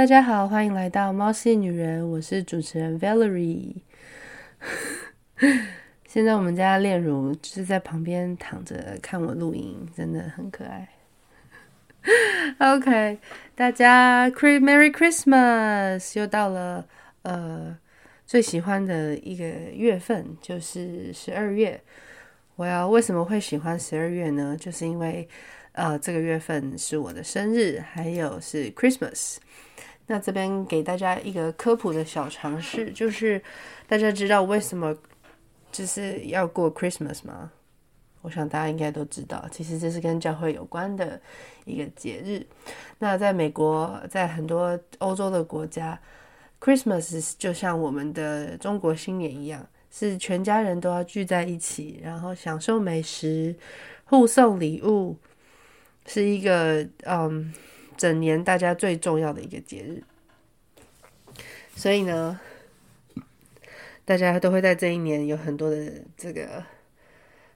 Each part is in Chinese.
大家好，欢迎来到猫系女人，我是主持人 Valerie。现在我们家炼乳就是在旁边躺着看我录音，真的很可爱。OK，大家 Merry Christmas！又到了呃最喜欢的一个月份，就是十二月。我要为什么会喜欢十二月呢？就是因为呃这个月份是我的生日，还有是 Christmas。那这边给大家一个科普的小常识，就是大家知道为什么就是要过 Christmas 吗？我想大家应该都知道，其实这是跟教会有关的一个节日。那在美国，在很多欧洲的国家，Christmas 就像我们的中国新年一样，是全家人都要聚在一起，然后享受美食、互送礼物，是一个嗯，整年大家最重要的一个节日。所以呢，大家都会在这一年有很多的这个。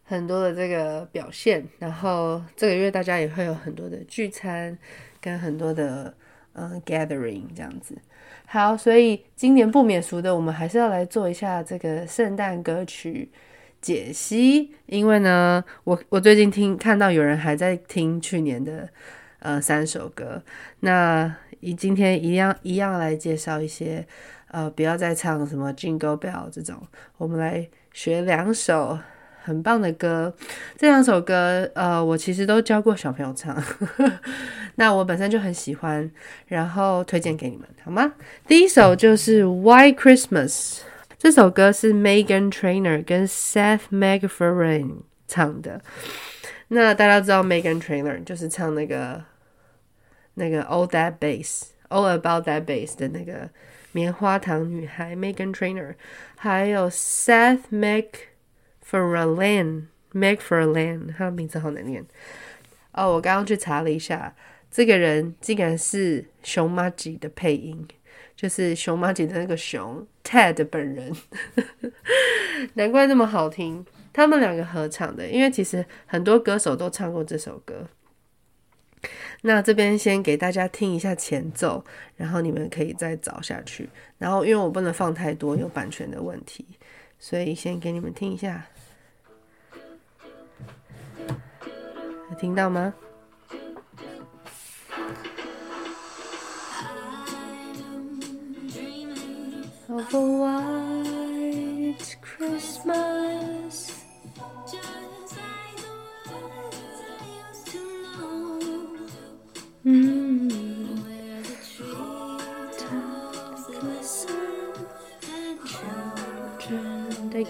很多的这个表现，然后这个月大家也会有很多的聚餐，跟很多的嗯 gathering 这样子。好，所以今年不免俗的，我们还是要来做一下这个圣诞歌曲解析，因为呢，我我最近听看到有人还在听去年的呃三首歌，那以今天一样一样来介绍一些呃不要再唱什么 Jingle Bell 这种，我们来学两首。很棒的歌，这两首歌，呃，我其实都教过小朋友唱，那我本身就很喜欢，然后推荐给你们，好吗？第一首就是《White Christmas》，这首歌是 Megan Trainer 跟 Seth MacFarlane 唱的。那大家知道 Megan Trainer 就是唱那个那个 All That Bass，All About That Bass 的那个棉花糖女孩 Megan Trainer，还有 Seth Mac。Farlane，MacFarlane，他的名字好难念。哦，我刚刚去查了一下，这个人竟然是熊麻吉的配音，就是熊麻吉的那个熊 Ted 本人，难怪那么好听。他们两个合唱的，因为其实很多歌手都唱过这首歌。那这边先给大家听一下前奏，然后你们可以再找下去。然后因为我不能放太多，有版权的问题，所以先给你们听一下。有听到吗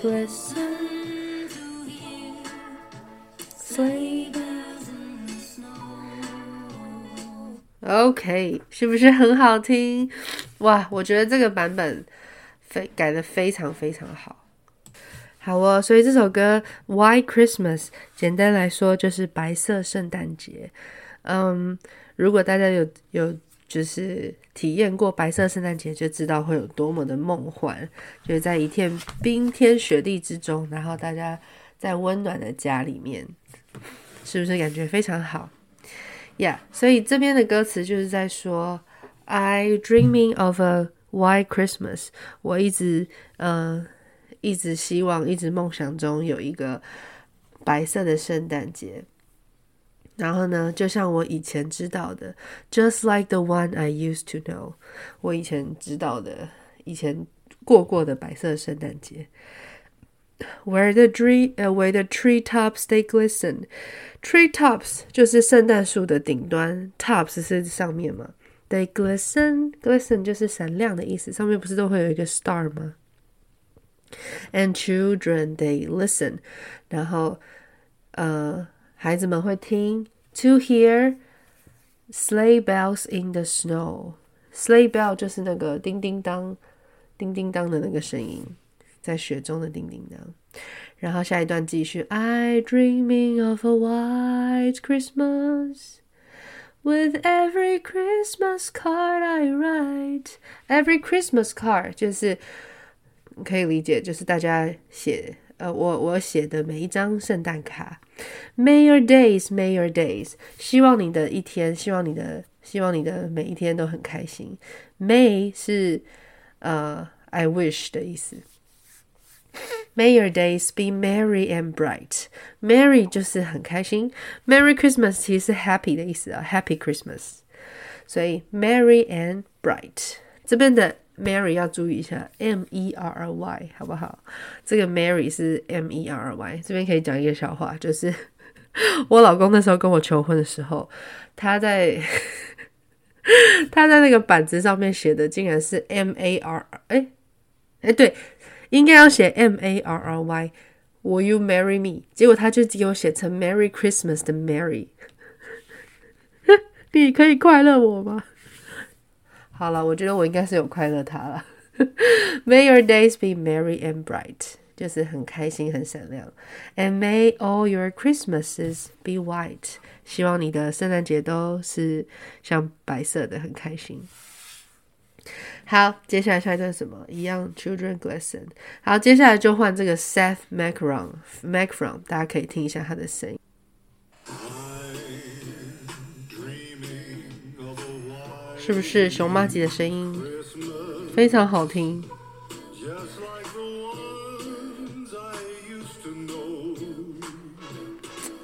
listen to you. OK，是不是很好听？哇，我觉得这个版本非改得非常非常好。好哦，所以这首歌《Why Christmas》简单来说就是白色圣诞节。嗯，如果大家有有就是体验过白色圣诞节，就知道会有多么的梦幻，就是在一片冰天雪地之中，然后大家在温暖的家里面，是不是感觉非常好？Yeah，所以这边的歌词就是在说，I dreaming of a white Christmas。我一直呃一直希望，一直梦想中有一个白色的圣诞节。然后呢，就像我以前知道的，just like the one I used to know。我以前知道的，以前过过的白色圣诞节。Where the tree, uh, where the tree tops they glisten. Tree tops 就是圣诞树的顶端，tops 是上面嘛？They glisten, glisten 就是闪亮的意思。上面不是都会有一个 star 吗？And children they listen，然后呃， 孩子们会听。To hear sleigh bells in the snow. Sleigh bell 就是那个叮叮当、叮叮当的那个声音。在雪中的叮叮当，然后下一段继续。I dreaming of a white Christmas, with every Christmas card I write. Every Christmas card 就是可以理解，就是大家写 呃，我我写的每一张圣诞卡。May your days, may your days，希望你的一天，希望你的 希望你的每一天都很开心。May 是呃、uh,，I wish 的意思。May your days be merry and bright. Merry 就是很开心，Merry Christmas 其实是 happy 的意思啊，Happy Christmas。所以 merry and bright 这边的 Merry 要注意一下，M E R R Y 好不好？这个 Merry 是 M E R R Y。这边可以讲一个笑话，就是 我老公那时候跟我求婚的时候，他在 他在那个板子上面写的竟然是 M A R，哎哎对。应该要写 M A R R Y，Will you marry me？结果他就给我写成 Merry Christmas 的 Merry。你可以快乐我吗？好了，我觉得我应该是有快乐他了。May your days be merry and bright，就是很开心、很闪亮。And may all your Christmases be white，希望你的圣诞节都是像白色的，很开心。好，接下来下一段什么？一样，Children glisten。好，接下来就换这个 Seth Macron，Macron，大家可以听一下他的声音，是不是熊麻吉的声音非常好听？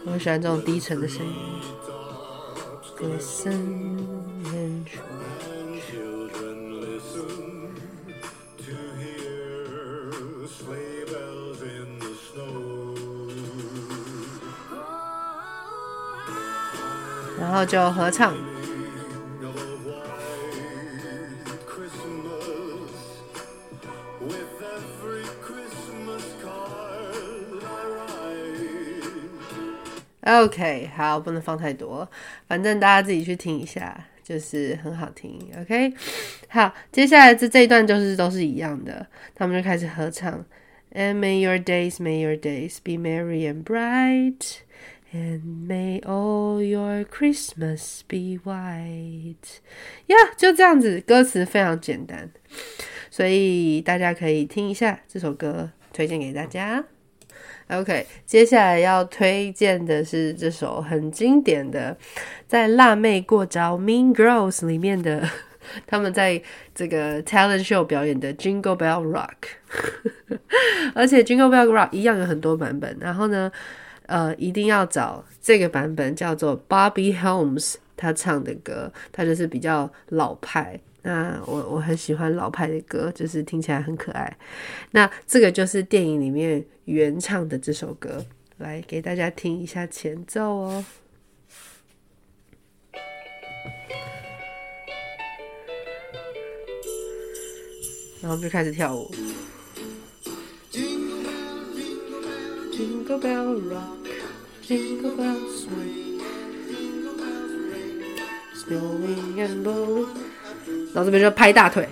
我喜欢这种低沉的声音。然后就合唱。OK，好，不能放太多，反正大家自己去听一下，就是很好听。OK，好，接下来这这一段就是都是一样的，他们就开始合唱。And may your days, may your days be merry and bright. And may all your Christmas be white. 呀、yeah，就这样子，歌词非常简单，所以大家可以听一下这首歌，推荐给大家。OK，接下来要推荐的是这首很经典的，在《辣妹过招》（Mean Girls） 里面的，他们在这个 Talent Show 表演的《Jingle Bell Rock》，而且《Jingle Bell Rock》一样有很多版本，然后呢，呃，一定要找这个版本，叫做 Bobby Helms 他唱的歌，他就是比较老派。那我我很喜欢老派的歌，就是听起来很可爱。那这个就是电影里面原唱的这首歌，来给大家听一下前奏哦，然后就开始跳舞。然后这边就拍大腿。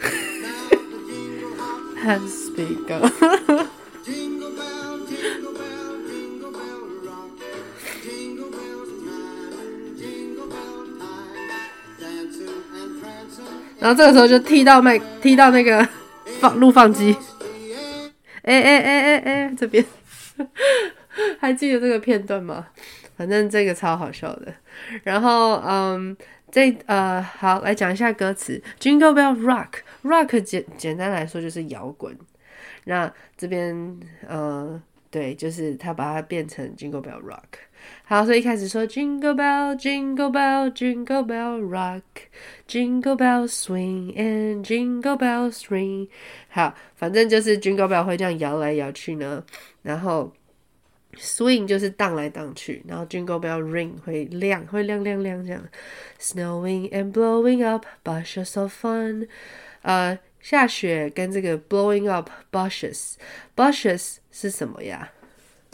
Hands be。然后这个时候就踢到麦，踢到那个放录放机。哎哎哎哎哎，这边。还记得这个片段吗？反正这个超好笑的。然后，嗯，这呃，好，来讲一下歌词。Jingle Bell Rock，Rock 简简单来说就是摇滚。那这边，呃，对，就是他把它变成 Jingle Bell Rock。好，所以一开始说 Jingle Bell，Jingle Bell，Jingle Bell Rock，Jingle Bell Swing and Jingle Bells Ring。好，反正就是 Jingle Bell 会这样摇来摇去呢，然后 Swing 就是荡来荡去，然后 Jingle Bell Ring 会亮，会亮亮亮这样。Snowing and blowing up bushes of fun，呃，下雪跟这个 blowing up bushes，bushes 是什么呀？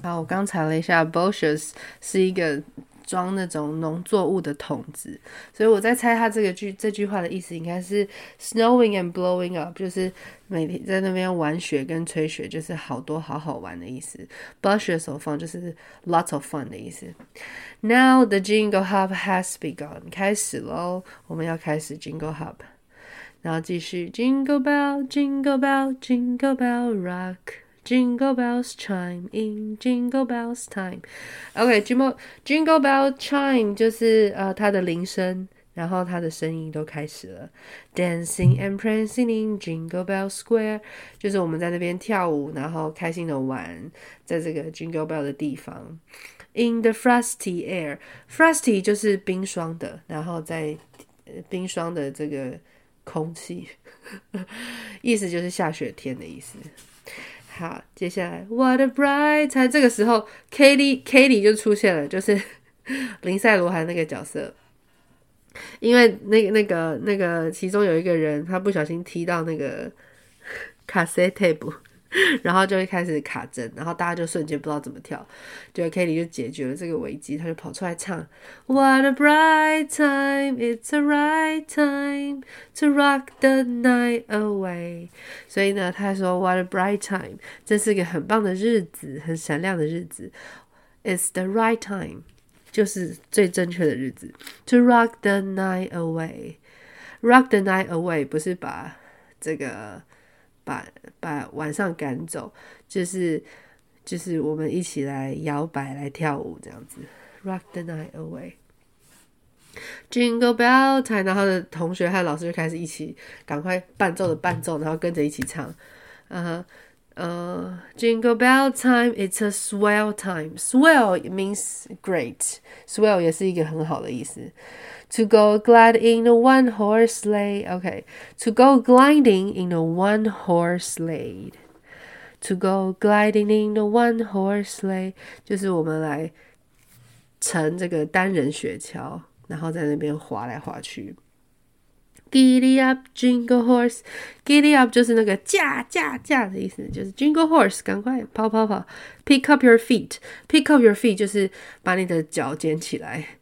好，我刚查了一下，bushes 是一个装那种农作物的桶子，所以我在猜他这个句这句话的意思应该是 snowing and blowing up，就是每天在那边玩雪跟吹雪，就是好多好好玩的意思。bushes of fun 就是 lots of fun 的意思。Now the jingle hop has begun，开始喽，我们要开始 jingle hop，然后继续 jingle bell jingle bell jingle bell rock。Jingle bells chime in jingle bells time。OK，jingle jingle bell chime 就是呃它的铃声然后他的声音都开始了，Dancing and prancing in Jingle Bell Square，就是我们在那边跳舞，然后开心的玩，在这个 Jingle Bell 的地方。In the frosty air，frosty 就是冰霜的，然后在冰霜的这个空气，意思就是下雪天的意思。好，接下来 What a bright 在这个时候 Katie Katie 就出现了，就是 林赛罗韩那个角色。因为那个、那个、那个，其中有一个人，他不小心踢到那个 casetable 然后就会开始卡针，然后大家就瞬间不知道怎么跳，就 Katie 就解决了这个危机，他就跑出来唱 What a bright time, it's a right time to rock the night away。所以呢，他说 What a bright time，这是个很棒的日子，很闪亮的日子，It's the right time。就是最正确的日子，to rock the night away，rock the night away 不是把这个把把晚上赶走，就是就是我们一起来摇摆来跳舞这样子，rock the night away。Jingle bell time，然后的同学和老师就开始一起赶快伴奏的伴奏，然后跟着一起唱，嗯、，Jingle Bell Time, it's a swell time. Swell means great. Swell 也是一个很好的意思。To go gliding in a one-horse sleigh. Okay, to go gliding in a one-horse sleigh. To go gliding in a one-horse sleigh，就是我们来乘这个单人雪橇，然后在那边滑来滑去。Giddy up, jingle horse. Giddy up 就是那个驾驾驾的意思，就是 jingle horse，赶快跑跑跑。Pick up your feet. Pick up your feet 就是把你的脚捡起来。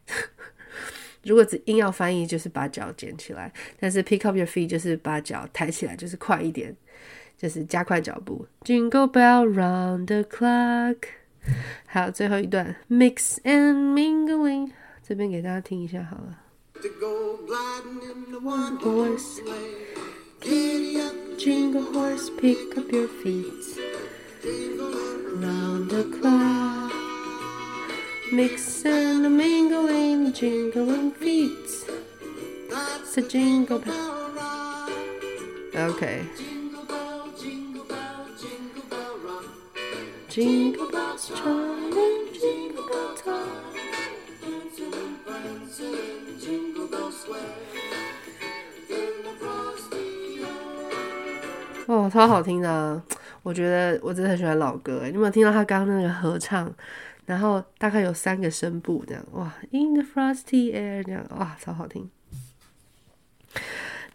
如果只硬要翻译，就是把脚捡起来。但是 pick up your feet 就是把脚抬起来，就是快一点，就是加快脚步。Jingle bell round the clock。好，最后一段 mix and mingling，这边给大家听一下好了。To go gliding in the one horse sleigh. Giddy up, jingle horse, pick up your feet. Round the clock, mix and mingling, jingling feet. It's a jingle bell. Okay. Jingle bell, jingle bell, jingle bell rock. Jingle bells chime, jingle bell time. 哦，超好听的！我觉得我真的很喜欢老歌。你有没有听到他刚刚那个合唱？然后大概有三个声部这样，哇！In the frosty air 这样，哇，超好听。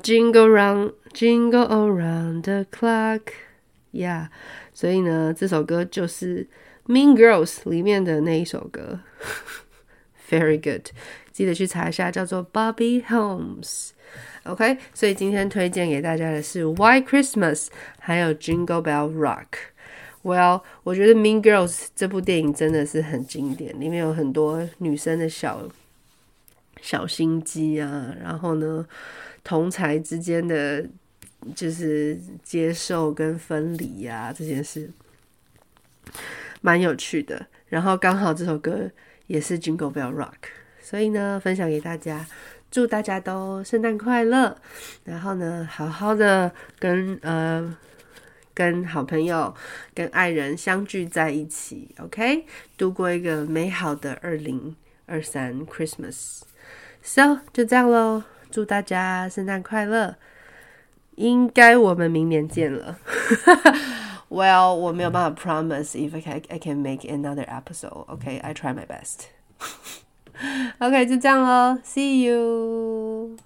Jingle round, jingle around the clock，yeah。所以呢，这首歌就是《Mean Girls》里面的那一首歌。Very good，记得去查一下，叫做 Bobby Holmes。OK，所以今天推荐给大家的是《White Christmas》，还有《Jingle Bell Rock》。Well，我觉得《Mean Girls》这部电影真的是很经典，里面有很多女生的小小心机啊，然后呢，同才之间的就是接受跟分离呀、啊，这件事蛮有趣的。然后刚好这首歌也是《Jingle Bell Rock》，所以呢，分享给大家。祝大家都圣诞快乐，然后呢，好好的跟呃跟好朋友、跟爱人相聚在一起，OK，度过一个美好的二零二三 Christmas。So 就这样喽，祝大家圣诞快乐，应该我们明年见了。Well，我没有办法 promise if I can I can make another episode。OK，I try my best。OK，就这样喽，See you。